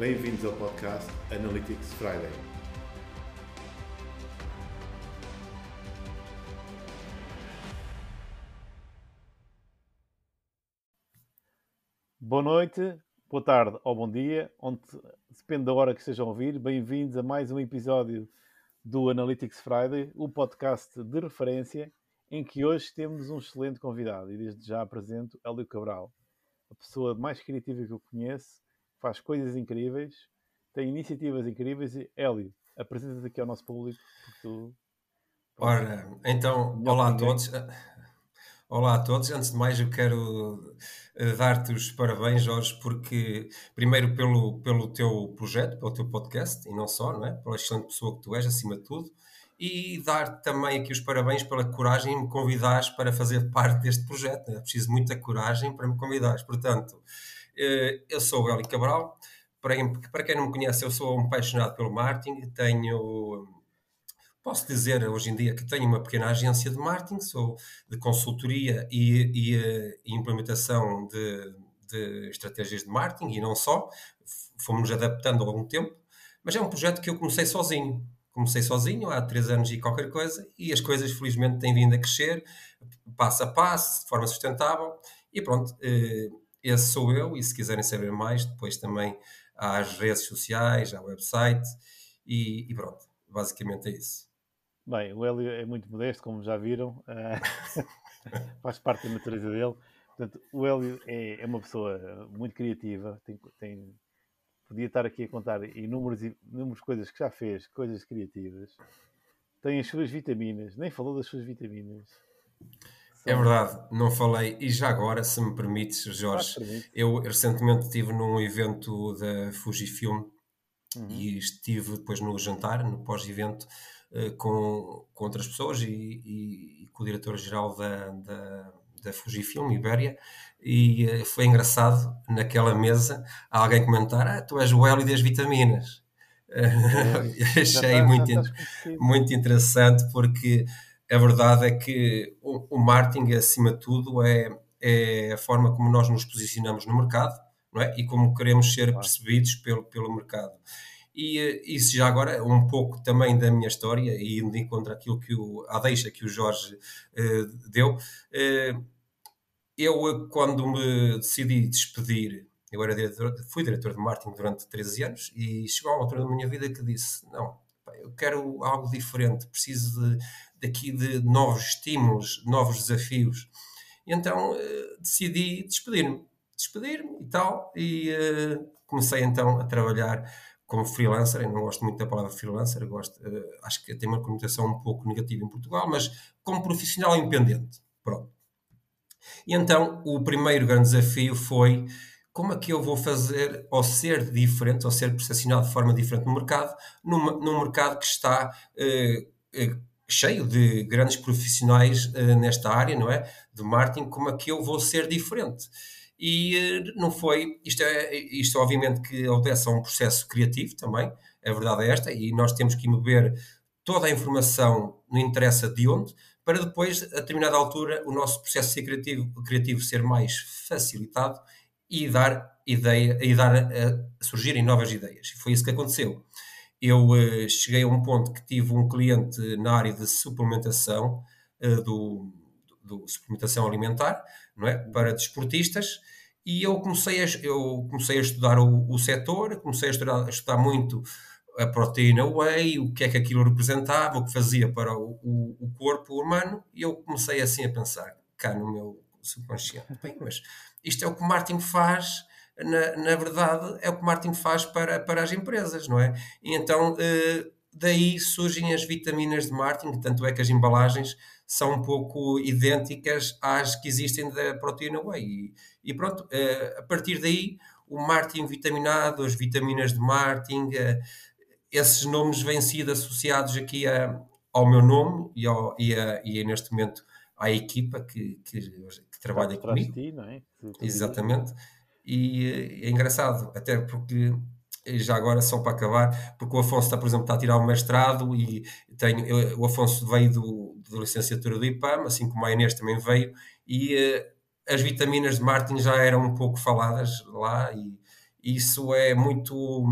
Bem-vindos ao podcast Analytics Friday. Boa noite, boa tarde ou bom dia, onde depende da hora que estejam a ouvir. Bem-vindos a mais um episódio do Analytics Friday, o podcast de referência em que hoje temos um excelente convidado e desde já apresento Hélio Cabral, a pessoa mais criativa que eu conheço faz coisas incríveis, tem iniciativas incríveis e Hélio, apresenta-te aqui ao nosso público. Tu, Ora, então, olá a todos. Olá a todos. Antes de mais, eu quero eh, dar-te os parabéns, Jorge, porque, primeiro, pelo, pelo teu projeto, pelo teu podcast, e não só, não é? Pela excelente pessoa que tu és, acima de tudo, e dar-te também aqui os parabéns pela coragem em me convidares para fazer parte deste projeto. É preciso muita coragem para me convidares. Portanto, eu sou o Eli Cabral. Para quem não me conhece, eu sou um apaixonado pelo marketing. Tenho, posso dizer hoje em dia que tenho uma pequena agência de marketing, sou de consultoria e, e, eh, e implementação de, de, estratégias de marketing e não só. Fomos adaptando longo do tempo, mas é um projeto que eu comecei sozinho. Comecei sozinho há três anos e qualquer coisa, e as coisas felizmente têm vindo a crescer, passo a passo, de forma sustentável, e pronto. Eh, esse sou eu, e se quiserem saber mais, depois também há as redes sociais, há o website, e, e pronto, basicamente é isso. Bem, o Hélio é muito modesto, como já viram, uh, faz parte da natureza dele. Portanto, o Hélio é, é uma pessoa muito criativa, tem, tem, podia estar aqui a contar inúmeras, inúmeras coisas que já fez, coisas criativas. Tem as suas vitaminas, nem falou das suas vitaminas. É verdade, não falei. E já agora, se me permites, Jorge, eu recentemente estive num evento da Fujifilm uhum. e estive depois no jantar, no pós-evento, uh, com, com outras pessoas e, e, e com o diretor-geral da, da, da Fujifilm, Ibéria, e uh, foi engraçado naquela mesa alguém comentar: Ah, tu és o Hélio das vitaminas. Uh, achei muito, muito interessante porque a verdade é que o, o marketing, acima de tudo, é, é a forma como nós nos posicionamos no mercado não é? e como queremos ser percebidos pelo, pelo mercado. E eh, isso já agora um pouco também da minha história e indo de encontro àquilo que o, à deixa que o Jorge uh, deu. Uh, eu, quando me decidi despedir, eu era diretor, fui diretor de marketing durante 13 anos e chegou a uma altura da minha vida que disse: Não, eu quero algo diferente, preciso de, daqui de novos estímulos, novos desafios. Então uh, decidi despedir-me, despedir-me e tal, e uh, comecei então a trabalhar como freelancer. Eu não gosto muito da palavra freelancer, gosto, uh, acho que tem uma conotação um pouco negativa em Portugal, mas como profissional independente. Pronto. E então o primeiro grande desafio foi como é que eu vou fazer ou ser diferente, ou ser percepcionado de forma diferente no mercado, num, num mercado que está cheio de grandes profissionais uh, nesta área, não é? De marketing, como é que eu vou ser diferente? E uh, não foi, isto é, isto obviamente que obedece a um processo criativo também, a verdade é esta, e nós temos que mover toda a informação, não interessa de onde, para depois, a determinada altura, o nosso processo criativo, criativo ser mais facilitado e dar ideia, e dar a surgirem novas ideias. E foi isso que aconteceu eu uh, cheguei a um ponto que tive um cliente na área de suplementação, uh, do, do, suplementação alimentar, não é? Para desportistas, e eu comecei a, eu comecei a estudar o, o setor, comecei a estudar, a estudar muito a proteína whey, o que é que aquilo representava, o que fazia para o, o, o corpo humano, e eu comecei assim a pensar, cá no meu subconsciente, bem, mas isto é o que o Martin faz na, na verdade, é o que o marketing faz para, para as empresas, não é? E então, eh, daí surgem as vitaminas de marketing, tanto é que as embalagens são um pouco idênticas às que existem da proteína whey. E, e pronto, eh, a partir daí, o marketing vitaminado, as vitaminas de marketing, eh, esses nomes vêm sido associados aqui a, ao meu nome e, ao, e, a, e neste momento à equipa que, que, que trabalha comigo. Ti, não é? Exatamente. E é engraçado, até porque já agora só para acabar, porque o Afonso está, por exemplo, está a tirar o mestrado e tenho, eu, o Afonso veio do, da licenciatura do IPAM, assim como a Inês também veio, e uh, as vitaminas de Martin já eram um pouco faladas lá e, isso é muito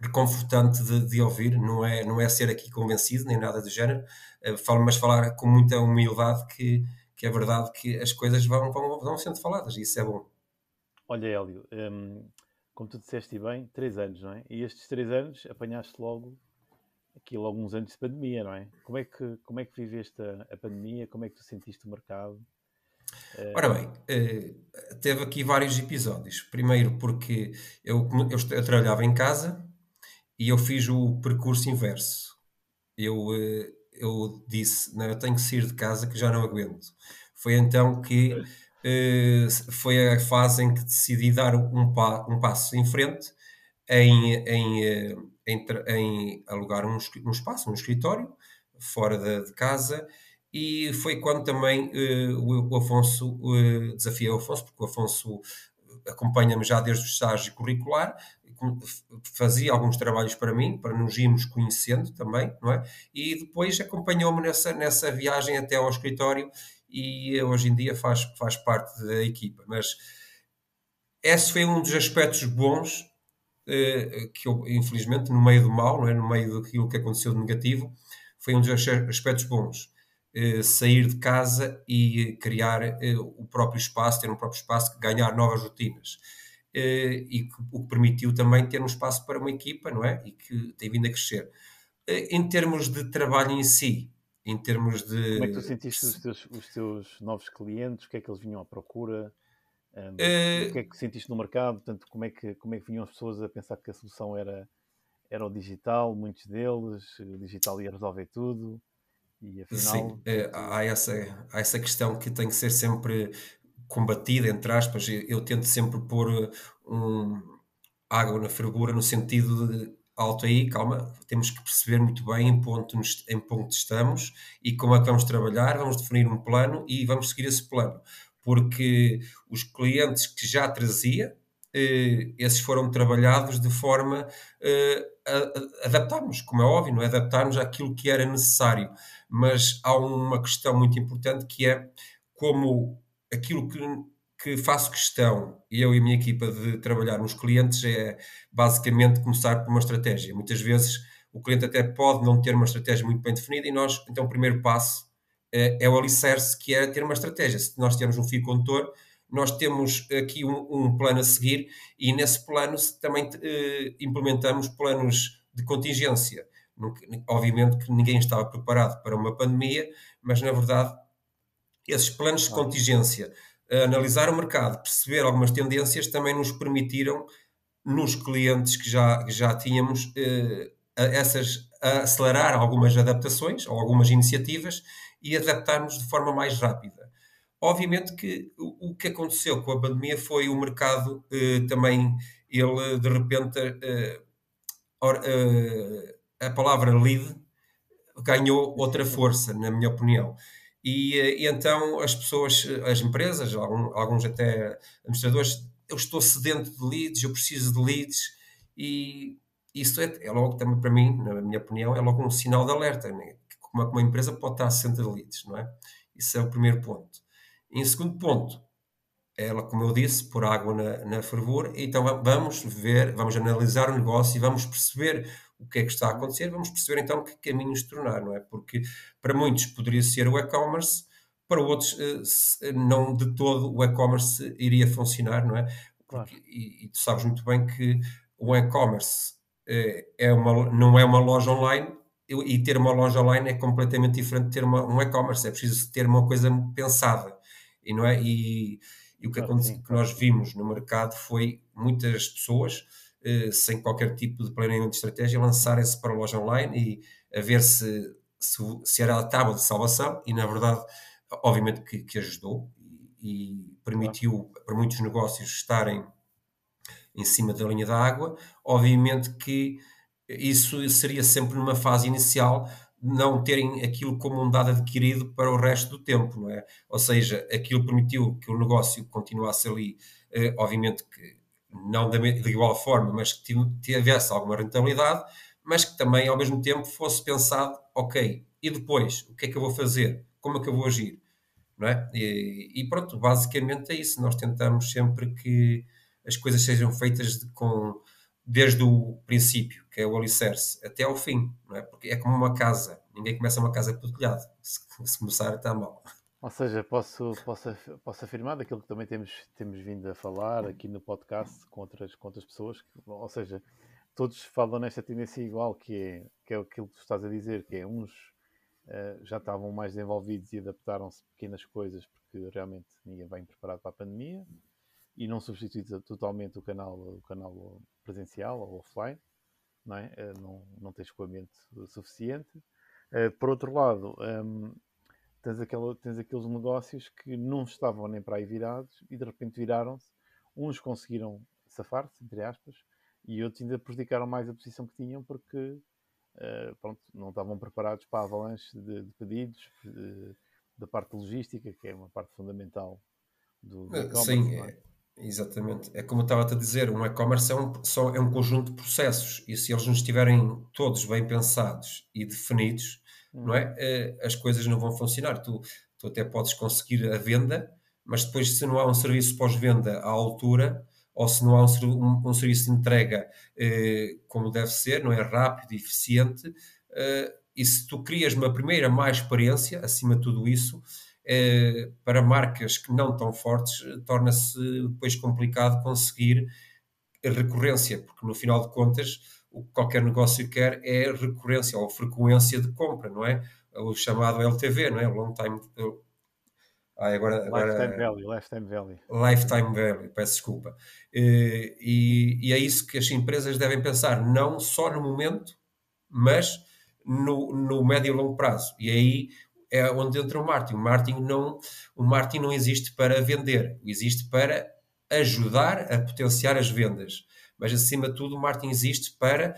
reconfortante de, de, ouvir, não é, não é ser aqui convencido, nem nada do género, uh, mas falar com muita humildade que, que é verdade que as coisas vão, vão, vão sendo faladas, e isso é bom. Olha, Hélio, um, como tu disseste bem, três anos, não é? E estes três anos apanhaste logo aquilo alguns anos de pandemia, não é? Como é que, como é que viveste a, a pandemia? Como é que tu sentiste o mercado? Ora bem, uh, teve aqui vários episódios. Primeiro porque eu, eu, eu, trabalhava em casa e eu fiz o percurso inverso. Eu, uh, eu disse, não, eu tenho que sair de casa que já não aguento. Foi então que foi a fase em que decidi dar um, pa, um passo em frente em, em, em, em alugar um, um espaço, um escritório, fora de, de casa e foi quando também uh, o, o, Afonso, uh, desafiei o Afonso, porque o Afonso acompanha-me já desde o estágio curricular, fazia alguns trabalhos para mim, para nos irmos conhecendo também, não é? E depois acompanhou-me nessa, nessa viagem até ao escritório e hoje em dia faz, faz parte da equipa. Mas esse foi um dos aspectos bons uh, que eu, infelizmente, no meio do mal, é? no meio daquilo que aconteceu de negativo, foi um dos aspectos bons eh, sair de casa e criar eh, o próprio espaço, ter um próprio espaço, ganhar novas rotinas. Eh, e que, o que permitiu também ter um espaço para uma equipa, não é? E que tem vindo a crescer. em termos de trabalho em si, em termos de. Como é que tu sentiste os teus, os teus novos clientes? O que é que eles vinham à procura? Um, o que é que sentiste no mercado? Portanto, como é, que, como é que vinham as pessoas a pensar que a solução era, era o digital? Muitos deles, o digital ia resolver tudo. E afinal. Sim, é, há, essa, há essa questão que tem que ser sempre combatida, entre aspas. Eu, eu tento sempre pôr um, água na fervura no sentido de alto aí, calma, temos que perceber muito bem em ponto, em ponto estamos e como é que vamos trabalhar, vamos definir um plano e vamos seguir esse plano. Porque os clientes que já trazia, eh, esses foram trabalhados de forma eh, a, a adaptarmos, como é óbvio, é? adaptarmos àquilo que era necessário mas há uma questão muito importante que é como aquilo que, que faço questão, eu e a minha equipa, de trabalhar nos clientes é basicamente começar por uma estratégia. Muitas vezes o cliente até pode não ter uma estratégia muito bem definida e nós, então, o primeiro passo é, é o alicerce, que é ter uma estratégia. Se nós temos um fio condutor, nós temos aqui um, um, plano a seguir e nesse plano também eh, implementamos planos de contingência obviamente que ninguém estava preparado para uma pandemia, mas na verdade esses planos de contingência, analisar o mercado, perceber algumas tendências, também nos permitiram, nos clientes que já, que já tínhamos, eh, essas, acelerar algumas adaptações ou algumas iniciativas e adaptarmos de forma mais rápida. Obviamente que o, que aconteceu com a pandemia foi o mercado eh, também, ele de repente eh, a palavra lead ganhou outra força, na minha opinião. E, e então as pessoas, as empresas, alguns até administradores, eu estou sedento de leads, eu preciso de leads, e isso é, é logo também para mim, na minha opinião, é logo um sinal de alerta. Né? Como uma empresa pode estar sedenta de leads, não é? Isso é o primeiro ponto. Em segundo ponto, ela, como eu disse, por água na, na fervura, então vamos ver, vamos analisar o negócio e vamos perceber o que é que está a acontecer, vamos perceber então que caminhos tornar, não é? Porque para muitos poderia ser o e-commerce, para outros eh, não de todo o e-commerce iria funcionar, não é? Porque, claro. e, e, tu sabes muito bem que o e-commerce é, é uma, não é uma loja online e ter uma loja online é completamente diferente de ter uma, um e-commerce, é preciso ter uma coisa pensada, e não é? E, e o que, claro, aconteceu, que nós vimos no mercado foi muitas pessoas eh, sem qualquer tipo de planeamento de estratégia, lançarem-se para a loja online e a ver se, se, se, era a tábua de salvação e, na verdade, obviamente que, que ajudou e, e permitiu para muitos negócios estarem em cima da linha da água. Obviamente que isso seria sempre numa fase inicial não terem aquilo como um dado adquirido para o resto do tempo, não é? Ou seja, aquilo permitiu que o negócio continuasse ali, eh, obviamente que não de, igual forma, mas que tivesse alguma rentabilidade, mas que também ao mesmo tempo fosse pensado, ok, e depois, o que é que eu vou fazer? Como é que eu vou agir? Não é? E, e pronto, basicamente é isso. Nós tentamos sempre que as coisas sejam feitas de, com, desde o princípio, que é o alicerce, até ao fim, não é? Porque é como uma casa, ninguém começa uma casa pelo telhado, se, se começar está mal. Ou seja, posso, posso, posso afirmar daquilo que também temos, temos vindo a falar aqui no podcast com outras, com outras pessoas, que, ou seja, todos falam nesta tendência igual, que é, que é aquilo que tu estás a dizer, que é uns uh, já estavam mais envolvidos e adaptaram-se pequenas coisas porque realmente ninguém vem preparado para a pandemia e não substitui totalmente o canal, o canal presencial ou offline, não, é? Uh, não, não tem escoamento suficiente. Uh, por outro lado, um, tens, aquela, tens aqueles negócios que não estavam nem para aí virados e de repente viraram-se. Uns conseguiram safar-se, entre aspas, e outros ainda prejudicaram mais a posição que tinham porque uh, pronto, não estavam preparados para a avalanche de, de pedidos de, da parte logística, que é uma parte fundamental do, do e-commerce. Sim, é? exatamente. É como eu estava a dizer, um e-commerce é um, só, é um conjunto de processos e se eles não estiverem todos bem pensados e definidos, não é? Uh, as coisas não vão funcionar. Tu, tu até podes conseguir a venda, mas depois, se não há um serviço pós-venda à altura, ou se não há um, um, um serviço de entrega uh, como deve ser, não é rápido e eficiente, uh, e se tu crias uma primeira má experiência, acima de tudo isso, para marcas que não tão fortes, torna-se depois complicado conseguir a recorrência, porque no final de contas o que qualquer negócio quer é recorrência ou frequência de compra, não é? O chamado LTV, não é? Long time. Ah, agora, agora, lifetime value, lifetime value. Lifetime value, peço desculpa. E, e, é isso que as empresas devem pensar, não só no momento, mas no, no médio e longo prazo. E aí é onde entra o marketing. O marketing não, o marketing não existe para vender, existe para ajudar a potenciar as vendas mas acima de tudo o marketing existe para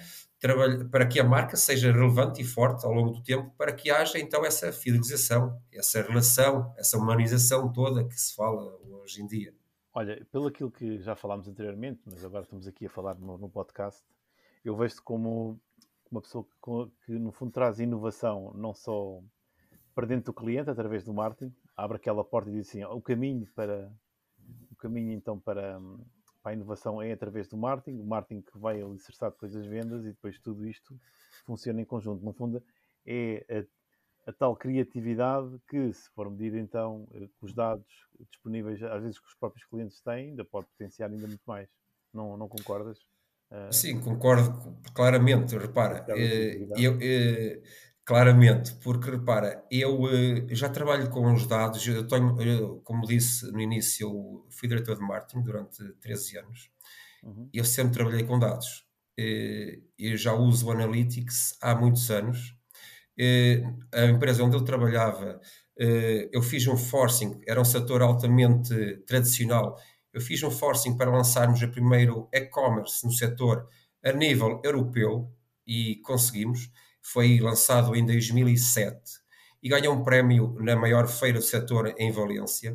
para que a marca seja relevante e forte ao longo do tempo, para que haja então essa fidelização, essa relação, essa humanização toda que se fala hoje em dia. Olha, pelo aquilo que já falámos anteriormente, mas agora estamos aqui a falar no, no podcast, eu vejo-te como uma pessoa que, que, no fundo traz inovação não só para dentro do cliente através do marketing, abre aquela porta e diz assim, o caminho para o caminho então para para a inovação é através do marketing, o marketing que vai alicerçar depois as vendas e depois tudo isto funciona em conjunto. No fundo, é a, a tal criatividade que, se for medida então eh, com os dados disponíveis, às vezes que os próprios clientes têm, ainda pode potenciar ainda muito mais. Não, não concordas? Uh... Sim, concordo claramente. Repara, eh, eu, eu, Claramente, porque repara, eu, eu, eh, já trabalho com os dados, eu tenho, eu, como disse no início, eu fui diretor de marketing durante 13 anos, uhum. eu sempre trabalhei com dados. Eh, eu já uso o Analytics há muitos anos. Eh, a empresa onde eu trabalhava, eu fiz um forcing, era um setor altamente tradicional, eu fiz um forcing para lançarmos o primeiro e-commerce no setor a nível europeu e conseguimos foi lançado em 2007 e ganhou um prémio na maior feira do setor em Valência.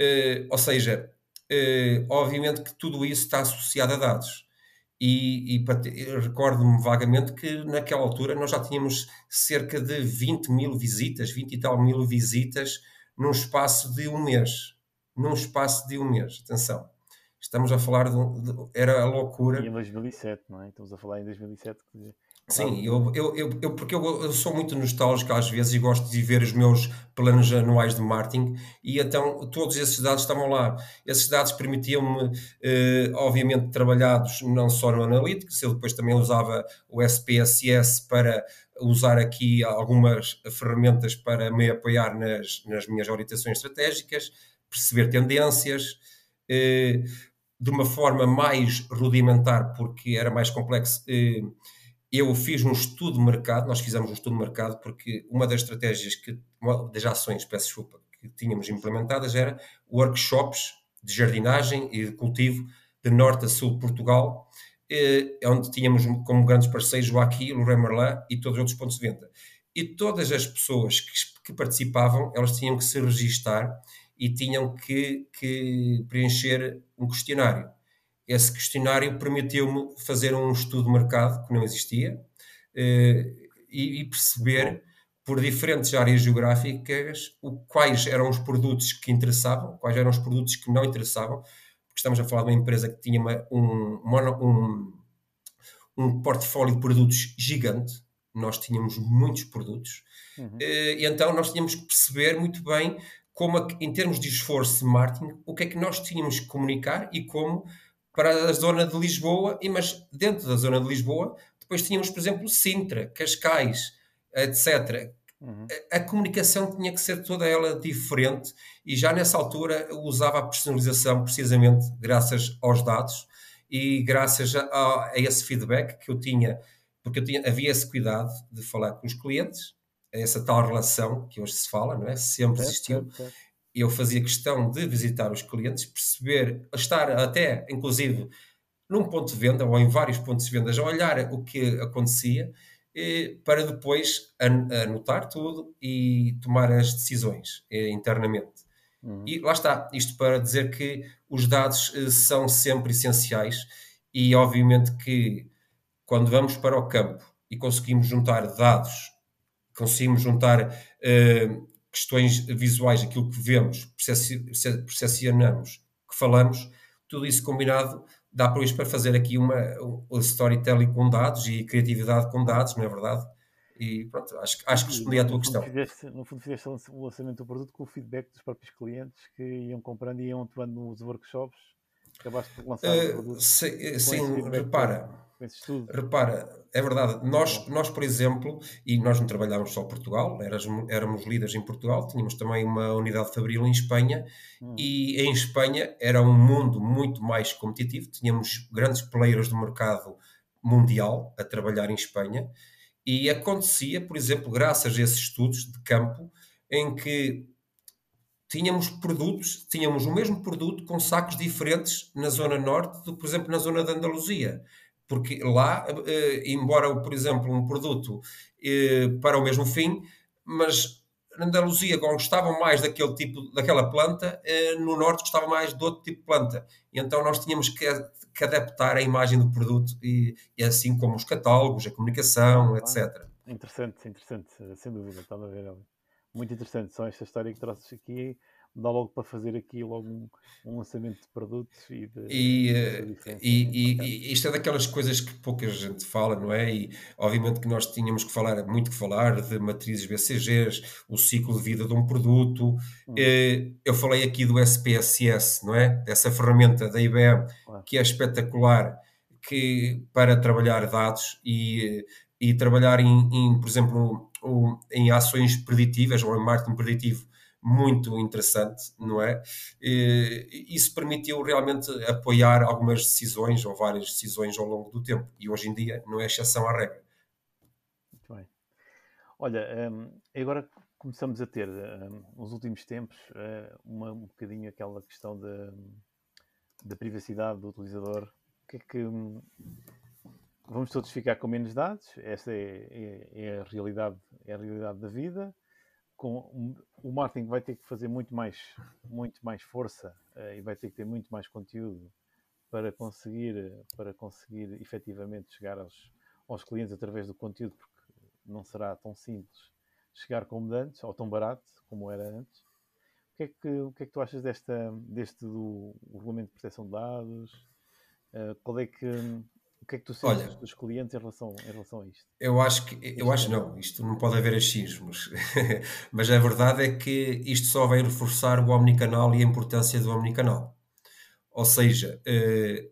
Uh, ou seja, uh, obviamente que tudo isso está associado a dados. E, e recordo-me vagamente que naquela altura nós já tínhamos cerca de 20 mil visitas, 20 e tal mil visitas num espaço de um mês. Num espaço de um mês, atenção. Estamos a falar de, de era a loucura. E em 2007, não é? Estamos a falar em 2007. Sim, eu, eu, eu, porque eu, eu, sou muito nostálgico às vezes e gosto de ver os meus planos anuais de marketing e então todos esses dados estavam lá. Esses dados permitiam-me, eh, obviamente, trabalhados não só no Analytics, eu depois também usava o SPSS para usar aqui algumas ferramentas para me apoiar nas, nas minhas orientações estratégicas, perceber tendências, eh, de uma forma mais rudimentar, porque era mais complexo. Eh, eu fiz um estudo de mercado, nós fizemos um estudo de mercado, porque uma das estratégias, que, das ações, peço desculpa, que tínhamos implementadas era workshops de jardinagem e de cultivo de norte a sul de Portugal, eh, onde tínhamos como grandes parceiros o Aqui, o Leroy Merlin e todos os outros pontos de venda. E todas as pessoas que, que participavam, elas tinham que se registar e tinham que, que preencher um questionário esse questionário permitiu-me fazer um estudo de mercado que não existia eh, e, perceber por diferentes áreas geográficas o, quais eram os produtos que interessavam, quais eram os produtos que não interessavam, porque estamos a falar de uma empresa que tinha uma, um, um, um portfólio de produtos gigante, nós tínhamos muitos produtos, uhum. e então nós tínhamos que perceber muito bem como, em termos de esforço de marketing, o que é que nós tínhamos que comunicar e como para a zona de Lisboa, e mas dentro da zona de Lisboa, depois tínhamos, por exemplo, Sintra, Cascais, etc. Uhum. A, a, comunicação tinha que ser toda ela diferente e já nessa altura usava a personalização precisamente graças aos dados e graças a, a, esse feedback que eu tinha, porque eu tinha, havia esse cuidado de falar com os clientes, essa tal relação que hoje se fala, não é? Sempre existiu. Eu fazia questão de visitar os clientes, perceber, estar até, inclusive, num ponto de venda ou em vários pontos de venda, a olhar o que acontecia, para depois anotar tudo e tomar as decisões eh, internamente. Uhum. E lá está, isto para dizer que os dados eh, são sempre essenciais e, obviamente, que quando vamos para o campo e conseguimos juntar dados conseguimos juntar uh, questões visuais, aquilo que vemos, percepcionamos, que falamos, tudo isso combinado dá para isso para fazer aqui uma, um storytelling com dados e criatividade com dados, não é verdade? E pronto, acho, acho que respondi à tua questão. Fizeste, no fundo, fizeste o lançamento do produto com o feedback dos próprios clientes que iam comprando e iam atuando nos workshops. Acabaste por lançar uh, o produto. Sim, sim repara. Repara, é verdade. Nós, nós, por exemplo, e nós não trabalhávamos só Portugal, éramos, éramos líderes em Portugal, tínhamos também uma unidade fabril em Espanha, hum. e em Espanha era um mundo muito mais competitivo, tínhamos grandes players do mercado mundial a trabalhar em Espanha, e acontecia, por exemplo, graças a esses estudos de campo, em que tínhamos produtos, tínhamos o mesmo produto com sacos diferentes na zona norte do que, por exemplo, na zona da Andaluzia porque lá, eh, embora, por exemplo, um produto eh, para o mesmo fim, mas na Andaluzia gostavam mais daquele tipo, daquela planta, eh, no Norte gostavam mais de outro tipo de planta. E então nós tínhamos que, que adaptar a imagem do produto, e, e, assim como os catálogos, a comunicação, etc. Interessante, interessante, sem dúvida, estava a ver. Muito interessante, só esta história que trouxes aqui dá logo para fazer aqui logo um, um lançamento de produtos e de, e, de e, e, e, isto é daquelas coisas que pouca gente fala, não é? E obviamente que nós tínhamos que falar, muito que falar de matrizes BCGs, o ciclo de vida de um produto. Hum. Eh, eu falei aqui do SPSS, não é? Dessa ferramenta da IBM claro. que é espetacular que, para trabalhar dados e, e trabalhar em, em por exemplo, em ações preditivas ou em marketing preditivo muito interessante, não é? E, isso permitiu realmente apoiar algumas decisões ou várias decisões ao longo do tempo e hoje em dia não é exceção à regra. Muito bem. Olha, um, agora começamos a ter, um, nos últimos tempos, uh, uma, um bocadinho aquela questão da, da privacidade do utilizador. O que é que. Vamos todos ficar com menos dados, essa é, é, é, a realidade, é a realidade da vida com, o marketing vai ter que fazer muito mais, muito mais força uh, e vai ter que ter muito mais conteúdo para conseguir, para conseguir efetivamente chegar aos, aos clientes através do conteúdo, porque não será tão simples chegar como antes, ou tão barato como era antes. O que é que, o que, é que tu achas desta, deste do regulamento de proteção de dados? Uh, qual é que o que é que tu sentes Olha, dos clientes em relação, em relação a isto? Eu acho que, eu acho não, isto não pode haver achismos, mas a verdade é que isto só vai reforçar o omnicanal e a importância do omnicanal. Ou seja, eh,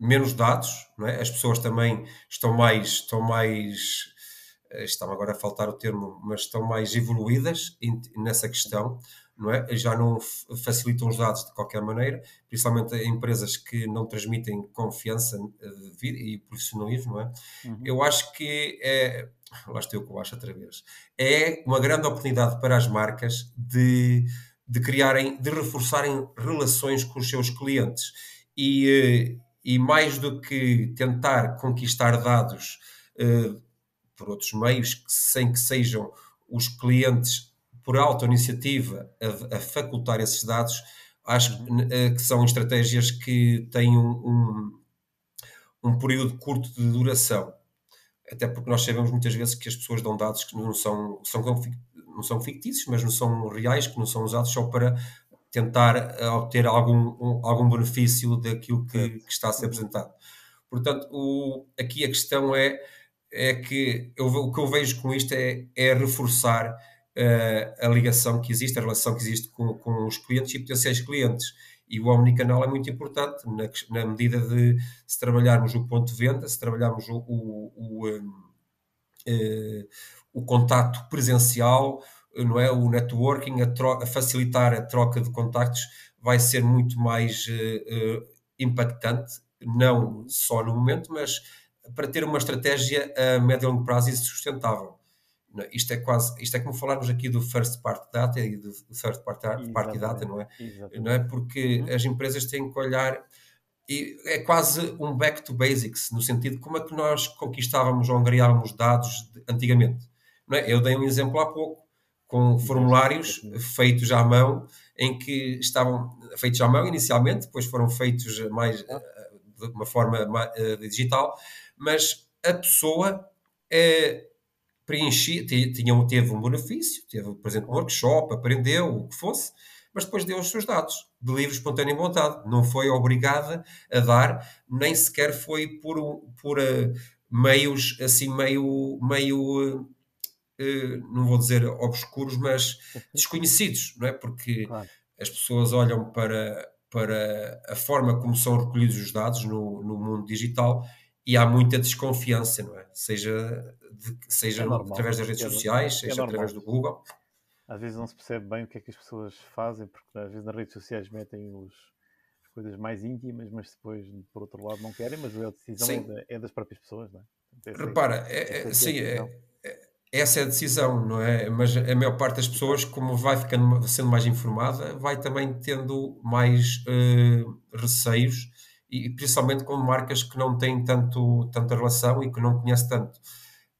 menos dados, não é? as pessoas também estão mais, estão mais, eh, está agora a faltar o termo, mas estão mais evoluídas nessa questão não é? já não facilitam os dados de qualquer maneira, principalmente em empresas que não transmitem confiança eh, e profissionalismo. Não é? Uhum. Eu acho que é, lá estou eu que eu acho outra vez, é uma grande oportunidade para as marcas de, de criarem, de reforçarem relações com os seus clientes e, eh, e mais do que tentar conquistar dados uh, por outros meios, sem que sejam os clientes por auto-iniciativa, a, a, facultar esses dados, acho. Eh, que são estratégias que têm um, um, um, período curto de duração. Até porque nós sabemos muitas vezes que as pessoas dão dados que não são, são, não são fictícios, mas não são reais, que não são usados só para tentar obter algum, algum benefício daquilo que, que está a ser apresentado. Portanto, o, aqui a questão é, é que eu, o que eu vejo com isto é, é reforçar a ligação que existe, a relação que existe com, com os clientes e potenciais clientes. E o omnicanal é muito importante na, na medida de se trabalharmos o ponto de venda, se trabalharmos o, o, o, um, uh, o contato presencial, não é? o networking, a, a, facilitar a troca de contactos vai ser muito mais uh, impactante não só no momento, mas para ter uma estratégia a médio e longo prazo e sustentável. Isto é quase, isto é como falarmos aqui do first party data e do third party, party data, não é? Não é? Porque uhum. as empresas têm que olhar e é quase um back to basics, no sentido de como é que nós conquistávamos ou angariávamos dados antigamente. Não é? Eu dei um exemplo há pouco, com formulários feitos à mão, em que estavam feitos à mão inicialmente, depois foram feitos mais de uma forma uh, digital, mas a pessoa é, preenchia, tinha, teve um benefício, teve, por exemplo, um workshop, aprendeu o que fosse, mas depois deu os seus dados de livre, espontânea vontade. Não foi obrigada a dar, nem sequer foi por, por uh, meios assim, meio, meio uh, não vou dizer obscuros, mas desconhecidos, não é? Porque claro. as pessoas olham para, para a forma como são recolhidos os dados no, no mundo digital e há muita desconfiança, não é? Seja, de, seja é através das redes é sociais, é seja através do Google. Às vezes não se percebe bem o que é que as pessoas fazem, porque às vezes nas redes sociais metem os, as coisas mais íntimas, mas depois, por outro lado, não querem, mas a decisão é, é, das próprias pessoas, não é? Repara, é, é, sim, é, essa é a decisão, não é? Mas a maior parte das pessoas, como vai ficando sendo mais informada, vai também tendo mais uh, receios e principalmente com marcas que não têm tanto, tanta relação e que não conhece tanto.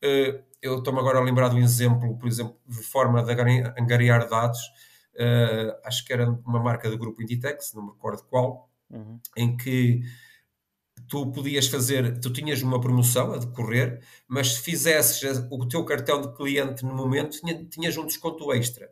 Uh, eu estou-me agora a lembrar de um exemplo, por exemplo, de forma de angariar dados, uh, acho que era uma marca do grupo Inditex, não me recordo qual, uhum. em que tu podias fazer, tu tinhas uma promoção a decorrer, mas se fizesses o teu cartão de cliente no momento, tinha, tinhas um desconto extra.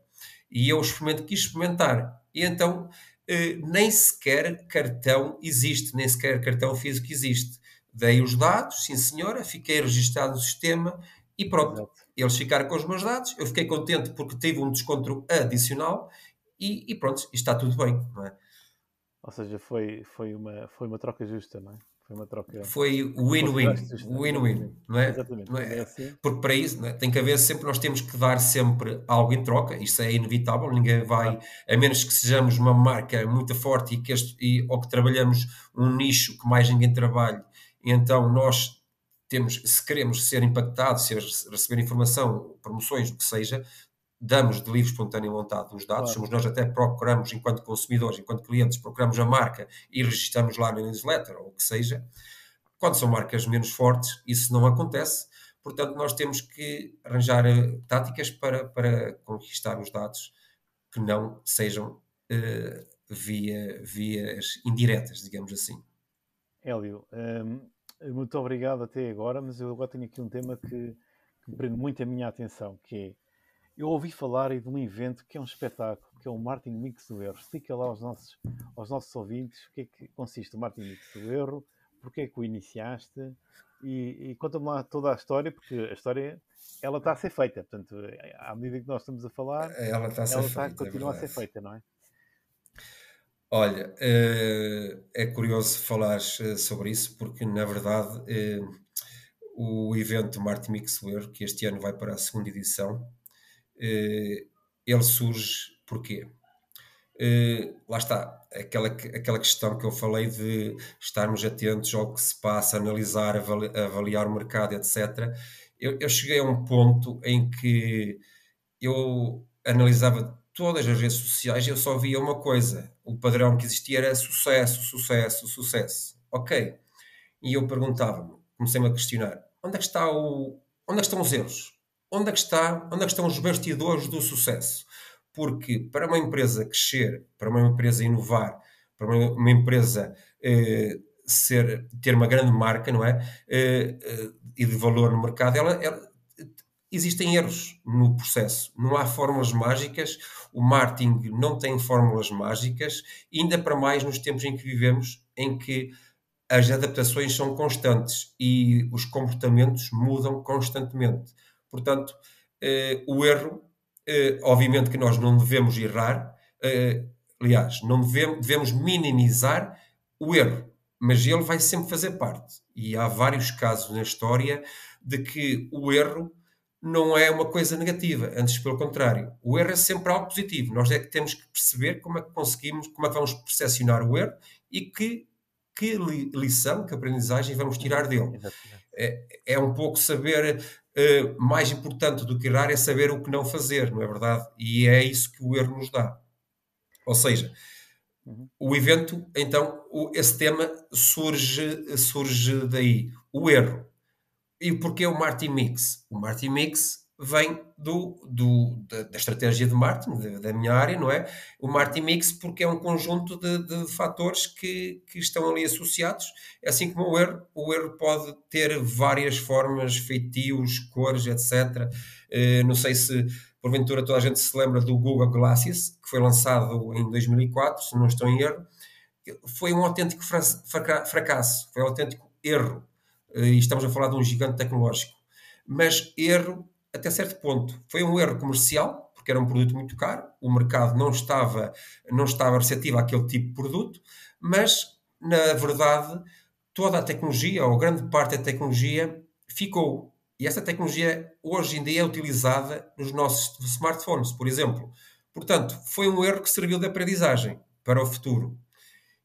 E eu experimento, quis experimentar. E então eh, nem sequer cartão existe, nem sequer cartão físico existe. Dei os dados, sim senhora, fiquei registado no sistema e pronto. Exato. Eles ficaram com os meus dados, eu fiquei contente porque tive um desconto adicional e, e pronto, está tudo bem, é? Ou seja, foi, foi, uma, foi uma troca justa, não é? Foi uma troca. Foi win-win. Win-win, não é? Exatamente. Não é? é assim. Porque para isso é? tem que haver sempre, nós temos que dar sempre algo em troca, isso é inevitável, ninguém vai, a menos que sejamos uma marca muito forte e que este, e, ou que trabalhamos um nicho que mais ninguém trabalhe, então nós temos, se queremos ser impactados, se receber informação, promoções, o que seja, damos de livre espontânea vontade os dados, claro. somos nós até procuramos, enquanto consumidores, enquanto clientes, procuramos a marca e registramos lá na newsletter ou o que seja. Quando são marcas menos fortes, isso não acontece. Portanto, nós temos que arranjar uh, táticas para, para conquistar os dados que não sejam uh, via vias indiretas, digamos assim. Hélio, um, muito obrigado até agora, mas eu agora tenho aqui um tema que, que prende muito a minha atenção, que é eu ouvi falar de um evento que é um espetáculo, que é o Martin Mix do Erro. Explica lá aos nossos, aos nossos ouvintes o que é que consiste o Martin Mix do Erro, porque é que o iniciaste e, e conta-me lá toda a história, porque a história ela está a ser feita. Portanto, à medida que nós estamos a falar, ela está a ser ela está, feita, é continua é a ser feita, não é? Olha, eh, é curioso falar eh, sobre isso, porque na verdade eh, o evento Martin Mixware, que este ano vai para a segunda edição, ele surge porquê? Lá está, aquela, aquela questão que eu falei de estarmos atentos ao que se passa, analisar, avali, avaliar o mercado, etc. Eu, eu, cheguei a um ponto em que eu analisava todas as redes sociais eu só via uma coisa: o padrão que existia era sucesso, sucesso, sucesso. Ok. E eu perguntava-me, comecei-me a questionar: onde é que está o. Onde é estão os erros? onde é que está, onde é que estão os bastidores do sucesso? Porque para uma empresa crescer, para uma empresa inovar, para uma, uma empresa eh, ser, ter uma grande marca, não é? Eh, eh, e de valor no mercado, ela, ela, existem erros no processo, não há fórmulas mágicas, o marketing não tem fórmulas mágicas, ainda para mais nos tempos em que vivemos, em que as adaptações são constantes e os comportamentos mudam constantemente. Portanto, eh, o erro, eh, obviamente que nós não devemos errar, eh, aliás, não devemos, devemos minimizar o erro, mas ele vai sempre fazer parte. E há vários casos na história de que o erro não é uma coisa negativa, antes pelo contrário. O erro é sempre algo positivo. Nós é que temos que perceber como é que conseguimos, como é que vamos percepcionar o erro e que, que lição, que aprendizagem vamos tirar dele. É, é um pouco saber, uh, mais importante do que errar, é saber o que não fazer, não é verdade? E é isso que o erro nos dá. Ou seja, uhum. o evento, então, o, esse tema surge, surge daí. O erro e porquê o Martin Mix? O Martin Mix vem do, do da, da, estratégia de marketing, da, minha área, não é? O Martin Mix porque é um conjunto de, de fatores que, que estão ali associados, assim como o erro. O erro pode ter várias formas, feitios, cores, etc. Uh, eh, não sei se porventura toda a gente se lembra do Google Glasses, que foi lançado em 2004, se não estou em erro. Foi um autêntico fracasso, foi um autêntico erro e estamos a falar de um gigante tecnológico. Mas erro até certo ponto. Foi um erro comercial, porque era um produto muito caro, o mercado não estava, não estava receptivo àquele tipo de produto, mas, na verdade, toda a tecnologia, ou grande parte da tecnologia, ficou. E essa tecnologia hoje em dia é utilizada nos nossos smartphones, por exemplo. Portanto, foi um erro que serviu de aprendizagem para o futuro.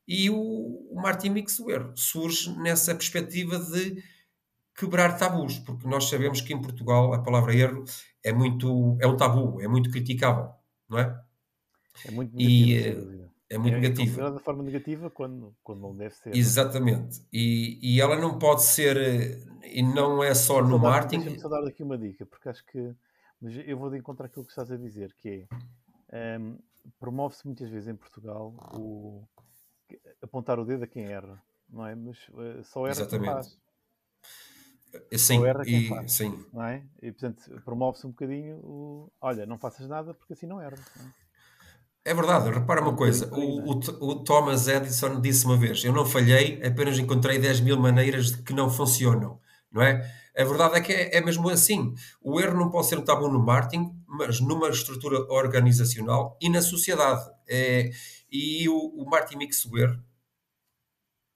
E o, o Martin Mixware surge nessa perspectiva de quebrar tabus, porque nós sabemos que em Portugal a palavra erro é muito é um tabu, é muito criticável, não é? É muito negativo. E, é muito é negativa. de forma negativa quando, quando não deve ser. Exatamente. E, e ela não pode ser, e não é só no marketing. Deixa-me só dar aqui uma dica, porque acho que mas eu vou de encontrar aquilo que estás a dizer, que é um, promove-se muitas vezes em Portugal o, apontar o dedo a quem erra, não é? Mas uh, só erra Exatamente. quem faz. Eh, sim, só erra quem e, faz, sim. Não é? E portanto promove-se um bocadinho o olha, não faças nada porque assim não erra. Não é? É verdade, repara uma coisa, o, o, o, Thomas Edison disse uma vez, eu não falhei, apenas encontrei 10 mil maneiras de que não funcionam, não é? A verdade é que é, é mesmo assim, o erro não pode ser um tabu no marketing, mas numa estrutura organizacional e na sociedade. É, e o, o Martin Mixware.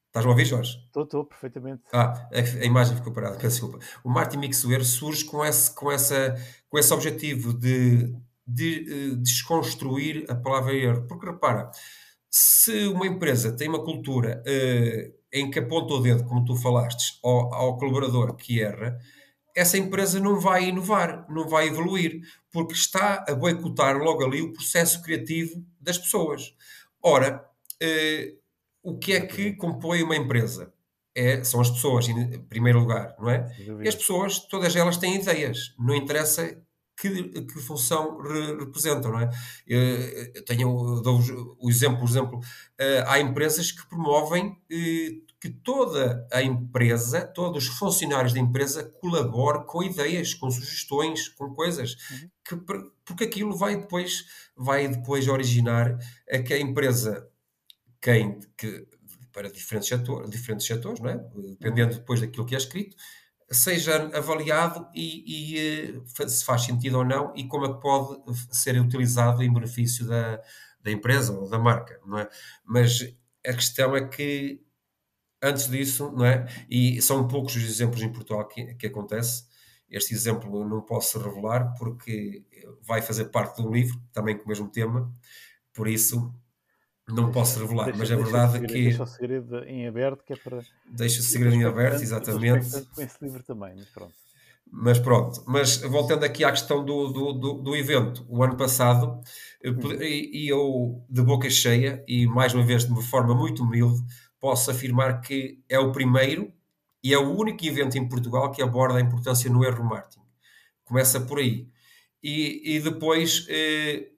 Estás a ouvir, Jorge? Estou, estou, perfeitamente. Ah, a, a, imagem ficou parada, peço desculpa. O Martin Mixware surge com esse, com essa, com esse objetivo de, de uh, desconstruir a palavra erro. Porque repara, se uma empresa tem uma cultura uh, em que aponta o dedo, como tu falaste, ao, ao colaborador que erra, essa empresa não vai inovar, não vai evoluir, porque está a boicotar logo ali o processo criativo das pessoas. Ora, eh, o que é que compõe uma empresa? É, são as pessoas, em primeiro lugar, não é? E as pessoas, todas elas têm ideias, não interessa que, que função re, representam, não é? Eh, eu tenho, dou o exemplo, por exemplo, eh, há empresas que promovem que toda a empresa, todos os funcionários da empresa colaborem com ideias, com sugestões, com coisas, uhum. que, porque aquilo vai depois, vai depois originar a que a empresa, quem, que, para diferentes setores, diferentes setores, não é? dependendo uhum. depois daquilo que é escrito, seja avaliado e, e, eh, se faz sentido ou não e como é que pode ser utilizado em benefício da, da empresa ou da marca, não é? Mas a questão é que antes disso, não é? E são poucos os exemplos em Portugal que, que acontece. Este exemplo não posso revelar porque vai fazer parte de um livro, também com o mesmo tema, por isso não posso revelar, deixa, mas a verdade é que. Deixa o segredo em aberto, que é para. Deixa o segredo em aberto, exatamente. Com esse livro também, mas pronto. Mas pronto, mas voltando aqui à questão do, do, do, do evento, o ano passado, hum. e eu de boca cheia, e mais uma vez de uma forma muito humilde, posso afirmar que é o primeiro e é o único evento em Portugal que aborda a importância no erro marketing. Começa por aí. E, e depois eh,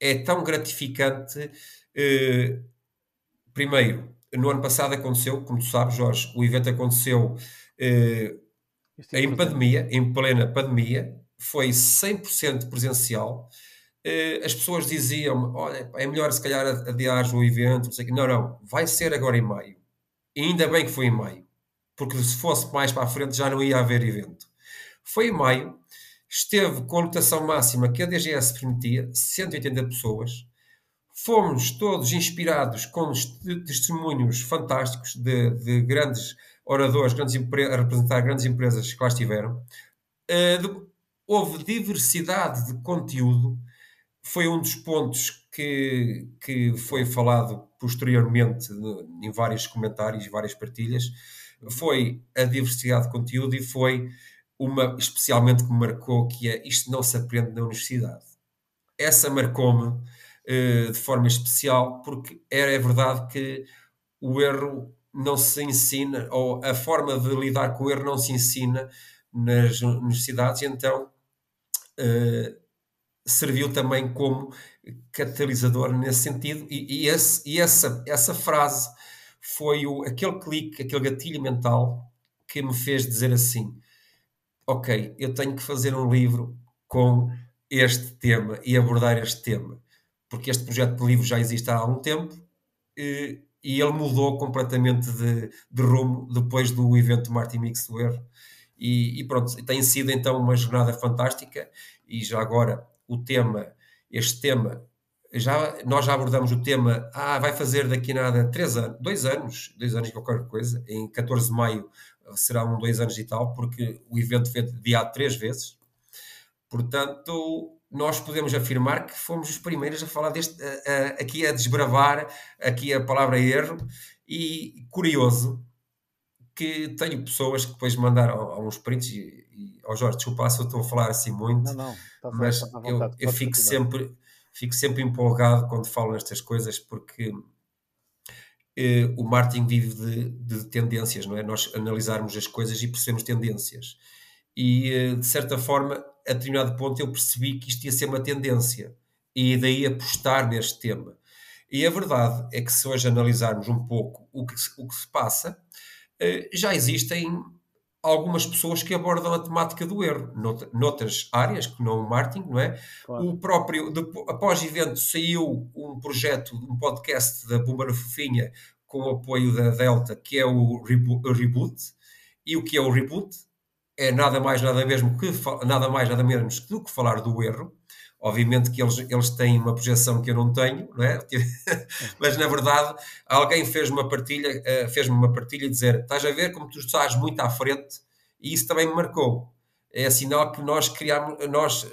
é tão gratificante. Eh, primeiro, no ano passado aconteceu, como tu sabes, Jorge, o evento aconteceu eh, em pandemia, em plena pandemia, foi 100% presencial. Uh, as pessoas diziam olha, é melhor se calhar adiar o evento, não sei o Não, não, vai ser agora em maio. E ainda bem que foi em maio, porque se fosse mais para a frente já não ia haver evento. Foi em maio, esteve com a lotação máxima que a DGS permitia, 180 pessoas. Fomos todos inspirados com testemunhos fantásticos de, de grandes oradores grandes a representar grandes empresas que lá estiveram. Uh, de, houve diversidade de conteúdo, foi um dos pontos que, que foi falado posteriormente em vários comentários e várias partilhas, foi a diversidade de conteúdo e foi uma especialmente que me marcou, que é isto não se aprende na universidade. Essa marcou-me de forma especial, porque era é verdade que o erro não se ensina, ou a forma de lidar com o erro não se ensina nas universidades, e então uh, serviu também como catalisador nesse sentido, e, e, esse, e essa, essa frase foi o, aquele clique, aquele gatilho mental que me fez dizer assim: ok, eu tenho que fazer um livro com este tema e abordar este tema, porque este projeto de livro já existe há algum tempo e, e ele mudou completamente de, de, rumo depois do evento Martin Mix do Erro. E, e, pronto, tem sido então uma jornada fantástica e já agora o tema, este tema, já, nós já abordamos o tema, ah, vai fazer daqui nada três anos, dois anos, dois anos qualquer coisa, em 14 de maio será um dois anos e tal, porque o evento foi adiado três vezes. Portanto, nós podemos afirmar que fomos os primeiros a falar deste, a, a, aqui a desbravar aqui a palavra erro e curioso que tenho pessoas que depois mandaram alguns prints e, e oh Jorge, desculpa se eu estou a falar assim muito, não, não, tá mas tá eu, eu fico sempre fico sempre empolgado quando falo nestas coisas porque eh, o marketing vive de, de, tendências, não é? Nós analisarmos as coisas e percebemos tendências. E, eh, de certa forma, a determinado ponto eu percebi que isto ia ser uma tendência. E daí apostar neste tema. E a verdade é que se hoje analisarmos um pouco o que, o que se passa, eh, já existem algumas pessoas que abordam a temática do erro, noutras áreas, que não o marketing, não é? Claro. O próprio, depois, após evento, saiu um projeto, um podcast da Bumba Fofinha, com o apoio da Delta, que é o Reboot. E o que é o Reboot? É nada mais, nada mesmo que nada mais, nada menos do que falar do erro. Obviamente que eles, eles têm uma projeção que eu não tenho, não é? Mas na verdade, alguém fez uma partilha, eh, fez-me uma partilha e dizer: estás a ver como tu estás muito à frente, e isso também me marcou. É sinal que nós criamos, nós,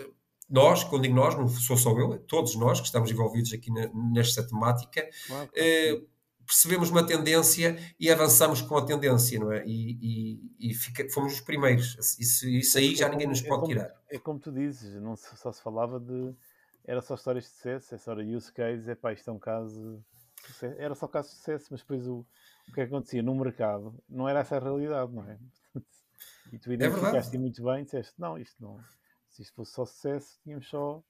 nós, quando digo nós, não sou só eu, todos nós que estamos envolvidos aqui na, nesta temática, claro, eh, percebemos uma tendência e avançamos com a tendência, não é? E, e, e fica, fomos os primeiros. Isso, isso aí já ninguém nos é pode como, tirar. É como tu dizes, não só se falava de. Era só histórias de sucesso, essa hora use case, é pá, isto é um caso. Era só caso de sucesso, mas depois o, o que acontecia no mercado não era essa a realidade, não é? E tu é identificaste é muito bem, disseste, não, isto não. Se isto fosse só sucesso, tínhamos só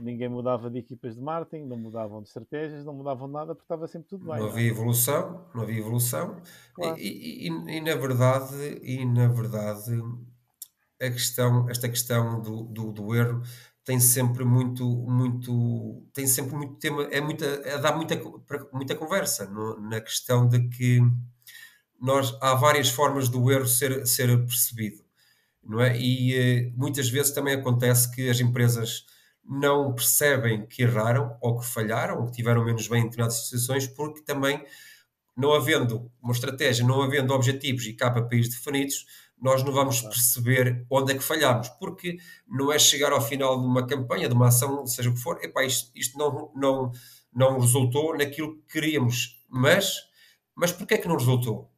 ninguém mudava de equipas de marketing, não mudavam de estratégias, não mudavam nada porque estava sempre tudo bem. Não havia evolução, não havia evolução. Claro. E, e, e, na verdade, e na verdade, a questão, esta questão do, do, do, erro tem sempre muito, muito, tem sempre muito tema, é muita, é, dá muita, muita conversa no, na questão de que nós há várias formas do erro ser, ser percebido, não é? E eh, muitas vezes também acontece que as empresas não percebem que erraram ou que falharam ou que tiveram menos bem em determinadas situações porque também não havendo uma estratégia, não havendo objetivos e KPIs definidos, nós não vamos perceber onde é que falhamos, porque não é chegar ao final de uma campanha, de uma ação, seja o que for, epá, isto, isto não, não, não resultou naquilo que queríamos, mas, mas porquê é que não resultou?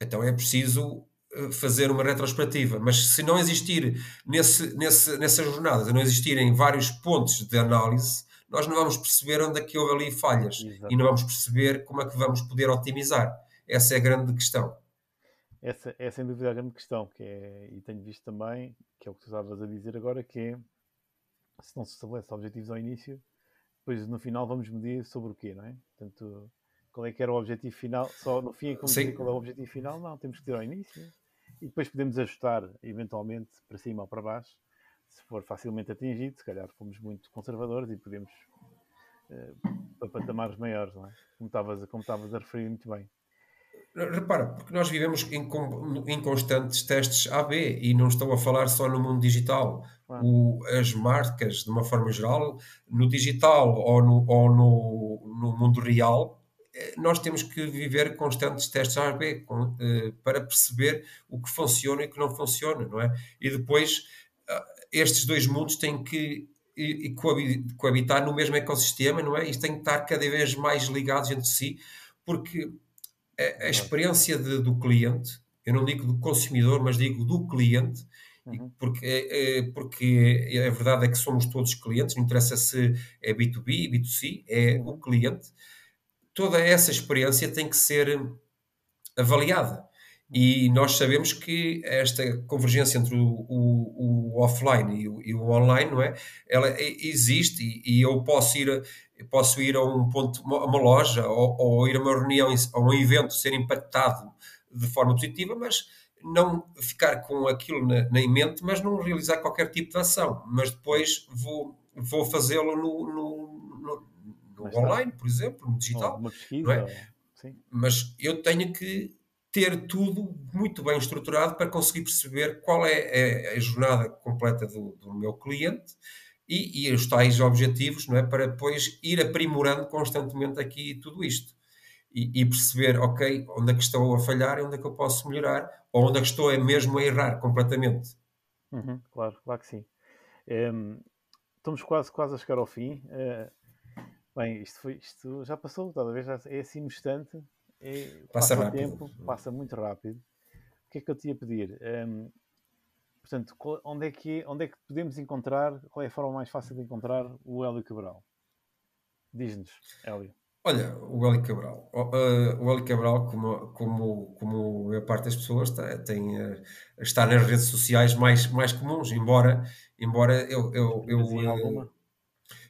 Então é preciso fazer uma retrospectiva, mas se não existir nesse, nesse, nessa jornada, não existirem vários pontos de análise, nós não vamos perceber onde é que houve ali falhas Exato. e não vamos perceber como é que vamos poder otimizar. Essa é a grande questão. Essa é sem dúvida a grande questão, que é, e tenho visto também, que é o que tu estavas a dizer agora, que é se não se estabelece objetivos ao início, depois no final vamos medir sobre o quê, não é? Portanto, qual é que era o objetivo final? Só no fim é como dizer qual é o objetivo final? Não, temos que ter ao início e depois podemos ajustar eventualmente para cima ou para baixo, se for facilmente atingido, se calhar fomos muito conservadores e podemos uh, para patamares maiores, não é? Como estavas, como estavas a referir muito bem. Repara, porque nós vivemos em, em, constantes testes AB e não estou a falar só no mundo digital. Claro. O, as marcas, de uma forma geral, no digital ou no, ou no, no mundo real, eh, nós temos que viver constantes testes AB com, eh, para perceber o que funciona e o que não funciona, não é? E depois ah, estes dois mundos têm que e, e coabitar no mesmo ecossistema, não é? Isto tem que estar cada vez mais ligados entre si, porque a, a experiência de, do cliente, eu não digo do consumidor, mas digo do cliente, uhum. porque, é, é, porque a verdade é que somos todos clientes, não interessa se é B2B, B2C, é o cliente. Toda essa experiência tem que ser avaliada. E nós sabemos que esta convergência entre o, o, o offline e o, e o, online, não é? Ela existe e, e, eu posso ir, posso ir a um ponto, a uma loja ou, ou, ir a uma reunião, a um evento, ser impactado de forma positiva, mas não ficar com aquilo na, na mente, mas não realizar qualquer tipo de ação. Mas depois vou, vou fazê-lo no, no, no, no online, por exemplo, no digital. Uma pesquisa, é? Mas eu tenho que ter tudo muito bem estruturado para conseguir perceber qual é, é a jornada completa do, do meu cliente e, e, os tais objetivos, não é? Para depois ir aprimorando constantemente aqui tudo isto. E, e, perceber, ok, onde é que estou a falhar e onde é que eu posso melhorar, ou onde é que estou é mesmo a errar completamente. Uhum, claro, claro que sim. Um, ehm, estamos quase, quase a chegar ao fim. Uh, bem, isto, foi, isto já passou, talvez é assim no instante, é, passa, passa rápido. tempo, passa muito rápido. O que é que eu te ia pedir? Um, portanto, onde é, que, onde é que podemos encontrar, qual é a forma mais fácil de encontrar o Hélio Cabral? Diz-nos, Hélio. Olha, o Hélio Cabral. O, uh, o Hélio Cabral, como, como, como a parte das pessoas, está, tem, uh, está nas redes sociais mais, mais comuns, embora, embora eu, eu, eu, eu,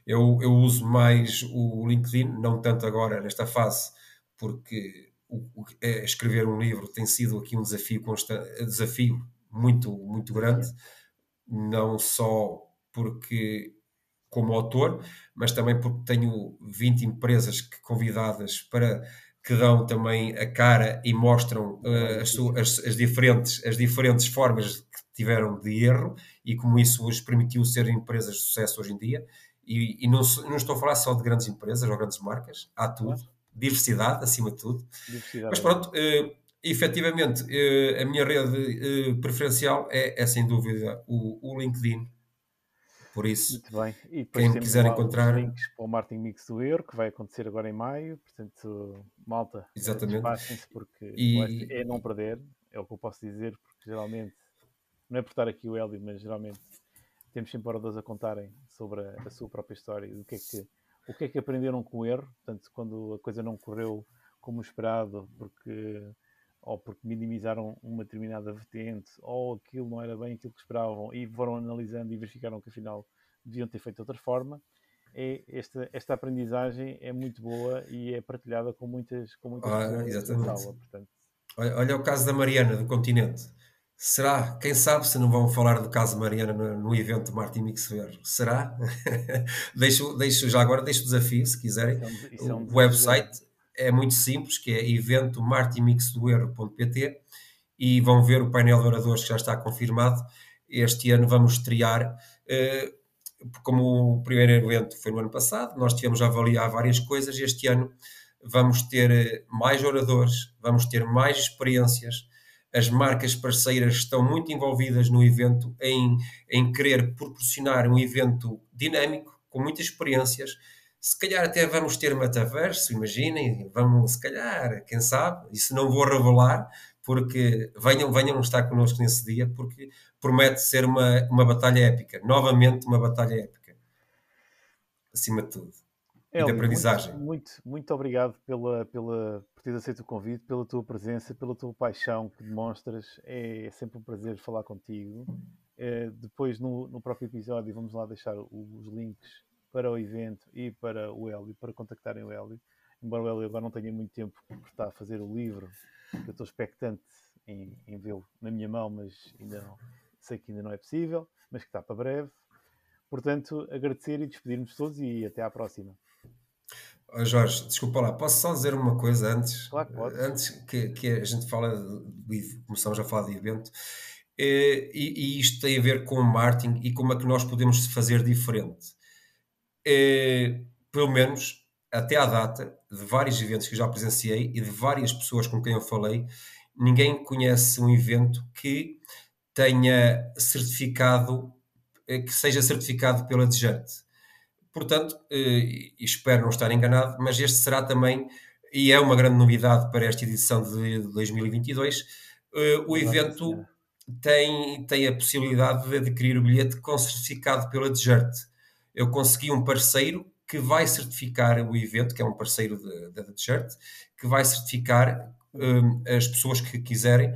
eu, eu uso mais o LinkedIn, não tanto agora nesta fase, porque o, o, é, escrever um livro tem sido aqui um desafio constante, desafio muito, muito grande, não só porque como autor, mas também porque tenho 20 empresas que, convidadas para que dão também a cara e mostram uh, as, as, as, diferentes, as diferentes formas que tiveram de erro e como isso os permitiu ser empresas de sucesso hoje em dia. E, e não, não, estou a falar só de grandes empresas ou grandes marcas, há tudo diversidade, acima de tudo. Mas pronto, uh, efetivamente, uh, a minha rede uh, preferencial é, é, sem dúvida o, o LinkedIn. Por isso, quem me quiser encontrar. Os links para o Martin Mix do Euro, que vai acontecer agora em maio. Portanto, malta, Exatamente. porque e... é não perder, é o que eu posso dizer, porque geralmente, não é por estar aqui o Hélio, mas geralmente temos sempre oradores a contarem sobre a, a sua própria história do que é que o que é que aprenderam com o erro, portanto, quando a coisa não correu como esperado, porque ou porque minimizaram uma determinada vertente, ou aquilo não era bem aquilo que esperavam, e foram analisando e verificaram que afinal deviam ter feito de outra forma. É, esta, esta aprendizagem é muito boa e é partilhada com muitas, com muitas ah, pessoas exatamente. Sala, portanto. Olha, olha o caso da Mariana, do continente. Será? Quem sabe se não vão falar do caso Mariana no, no evento Martin Mixver? Será? deixo, deixo, já agora deixo o desafio, se quiserem. Isso é um, é o website é muito simples, que é eventomartimixdoerro.pt e vão ver o painel de oradores que já está confirmado. Este ano vamos estrear, eh, como o primeiro evento foi no ano passado, nós tivemos a avaliar várias coisas. Este ano vamos ter eh, mais oradores, vamos ter mais experiências, as marcas parceiras estão muito envolvidas no evento em, em querer proporcionar um evento dinâmico, com muitas experiências. Se calhar até vamos ter metaverso, imaginem, vamos, se calhar, quem sabe, isso não vou revelar, porque venham, venham estar connosco nesse dia, porque promete ser uma, uma batalha épica, novamente uma batalha épica, acima de tudo de aprendizagem. Muito, muito, muito, obrigado pela, pela, por teres aceito o convite, pela tua presença, pela tua paixão que demonstras. É, é sempre um prazer falar contigo. É, depois, no, no, próprio episódio, vamos lá deixar os links para o evento e para o Hélio, para contactarem o Hélio. Embora o Hélio agora não tenha muito tempo por estar a fazer o livro, eu estou expectante em, em vê-lo na minha mão, mas ainda não, sei que ainda não é possível. mas que está para breve. Portanto, agradecer e despedirmos todos e até à próxima. Oh Jorge, desculpa lá, posso só dizer uma coisa antes? Claro que pode. Antes que, que a gente fala, de, começamos a falar de evento, e, e, isto tem a ver com o marketing e como é que nós podemos fazer diferente. É, pelo menos até à data, de vários eventos que já presenciei e de várias pessoas com quem eu falei, ninguém conhece um evento que tenha certificado, eh, que seja certificado pela Desert. Portanto, eh, espero não estar enganado, mas este será também, e é uma grande novidade para esta edição de 2022, eh, o evento tem, tem a possibilidade de adquirir o bilhete com certificado pela Desert. Eu consegui um parceiro que vai certificar o evento, que é um parceiro da Desert, que vai certificar um, as pessoas que quiserem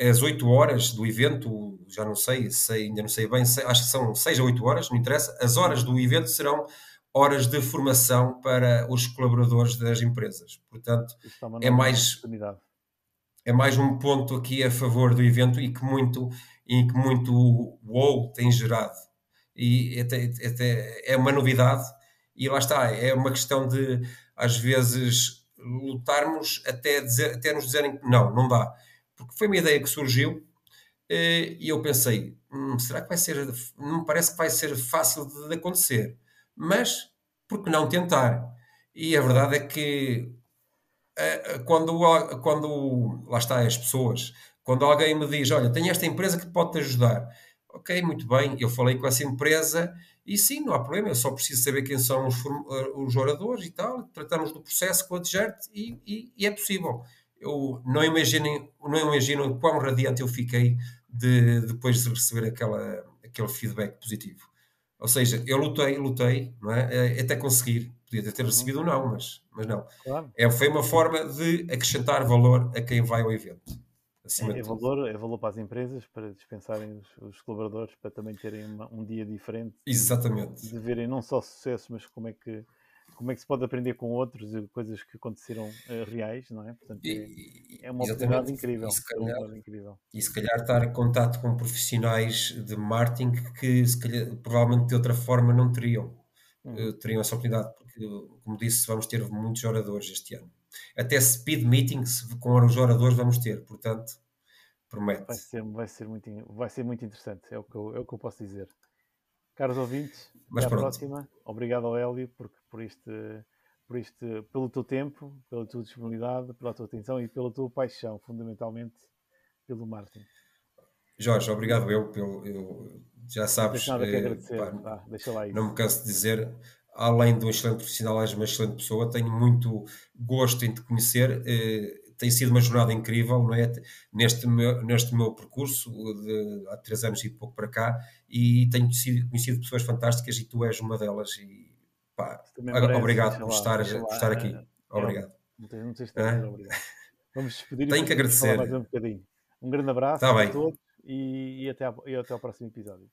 as 8 horas do evento, já não sei, sei ainda não sei bem, sei, acho que são 6 a 8 horas, não interessa, as horas do evento serão horas de formação para os colaboradores das empresas. Portanto, é mais é mais um ponto aqui a favor do evento e que muito e que muito wow tem gerado. E até, até é uma novidade e lá está, é uma questão de às vezes lutarmos até, dizer, até nos dizerem que não, não dá. Porque foi uma ideia que surgiu eh, e eu pensei, hum, será que vai ser, não me parece que vai ser fácil de acontecer, mas por que não tentar? E a verdade é que quando, quando lá está as pessoas, quando alguém me diz, olha, tenho esta empresa que pode te ajudar, ok, muito bem, eu falei com essa empresa e sim, não há problema, eu só preciso saber quem são os, eh, os oradores e tal, tratamos do processo com a Digert e, e, e, é possível. Eu não imagino, não imagino quão radiante eu fiquei de, depois de receber aquela, aquele feedback positivo. Ou seja, eu lutei, lutei, não é? Eh, até conseguir, podia ter recebido ou não, mas, mas não. Claro. É, foi uma forma de acrescentar valor a quem vai ao evento. É, é, valor, é valor para as empresas, para dispensarem os, os colaboradores, para também terem uma, um dia diferente. Exatamente. De verem não só sucesso, mas como é que como é que se pode aprender com outros e coisas que aconteceram uh, reais, não é? Portanto, é, é uma oportunidade incrível. E se, calhar, incrível. e se calhar estar em contato com profissionais de marketing que se calhar, provavelmente de outra forma não teriam, uhum. uh, teriam essa oportunidade, porque, como disse, vamos ter muitos oradores este ano. Até speed meetings com os oradores vamos ter, portanto, promete. Vai ser, vai ser, muito, vai ser muito interessante, é o, que eu, é o que eu posso dizer. Caros ouvintes, Mas até à próxima. Obrigado ao Hélio por, por, este, por este, pelo teu tempo, pela tua disponibilidade, pela tua atenção e pela tua paixão, fundamentalmente pelo marketing. Jorge, obrigado eu, pelo, eu já sabes, eh, pá, ah, não me canso de dizer, além de um excelente profissional, és uma excelente pessoa. Tenho muito gosto em te conhecer. Eh, tem sido uma jornada incrível, não é? Neste meu, neste meu percurso, de, há três anos e pouco para cá, e tenho conhecido, pessoas fantásticas e tu és uma delas. E, pá, obrigado por, lá, estar, por estar aqui. É, obrigado. Não tens, não tens obrigado. Vamos despedir Tenho que agradecer. Um, bocadinho. um grande abraço tá a todos e, e, até, a, e até ao próximo episódio.